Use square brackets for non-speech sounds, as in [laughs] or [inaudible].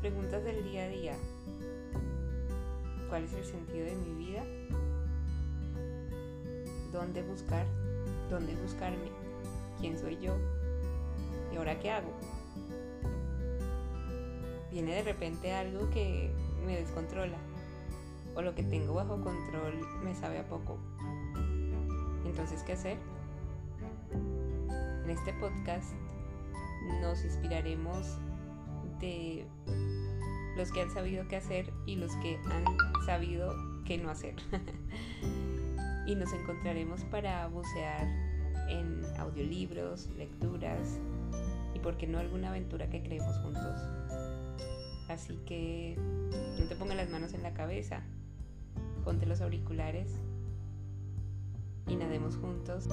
preguntas del día a día. ¿Cuál es el sentido de mi vida? ¿Dónde buscar? ¿Dónde buscarme? ¿Quién soy yo? ¿Y ahora qué hago? Viene de repente algo que me descontrola o lo que tengo bajo control me sabe a poco. Entonces, ¿qué hacer? En este podcast nos inspiraremos de los que han sabido qué hacer y los que han sabido qué no hacer. [laughs] y nos encontraremos para bucear en audiolibros, lecturas y, por qué no, alguna aventura que creemos juntos. Así que no te pongas las manos en la cabeza, ponte los auriculares y nademos juntos.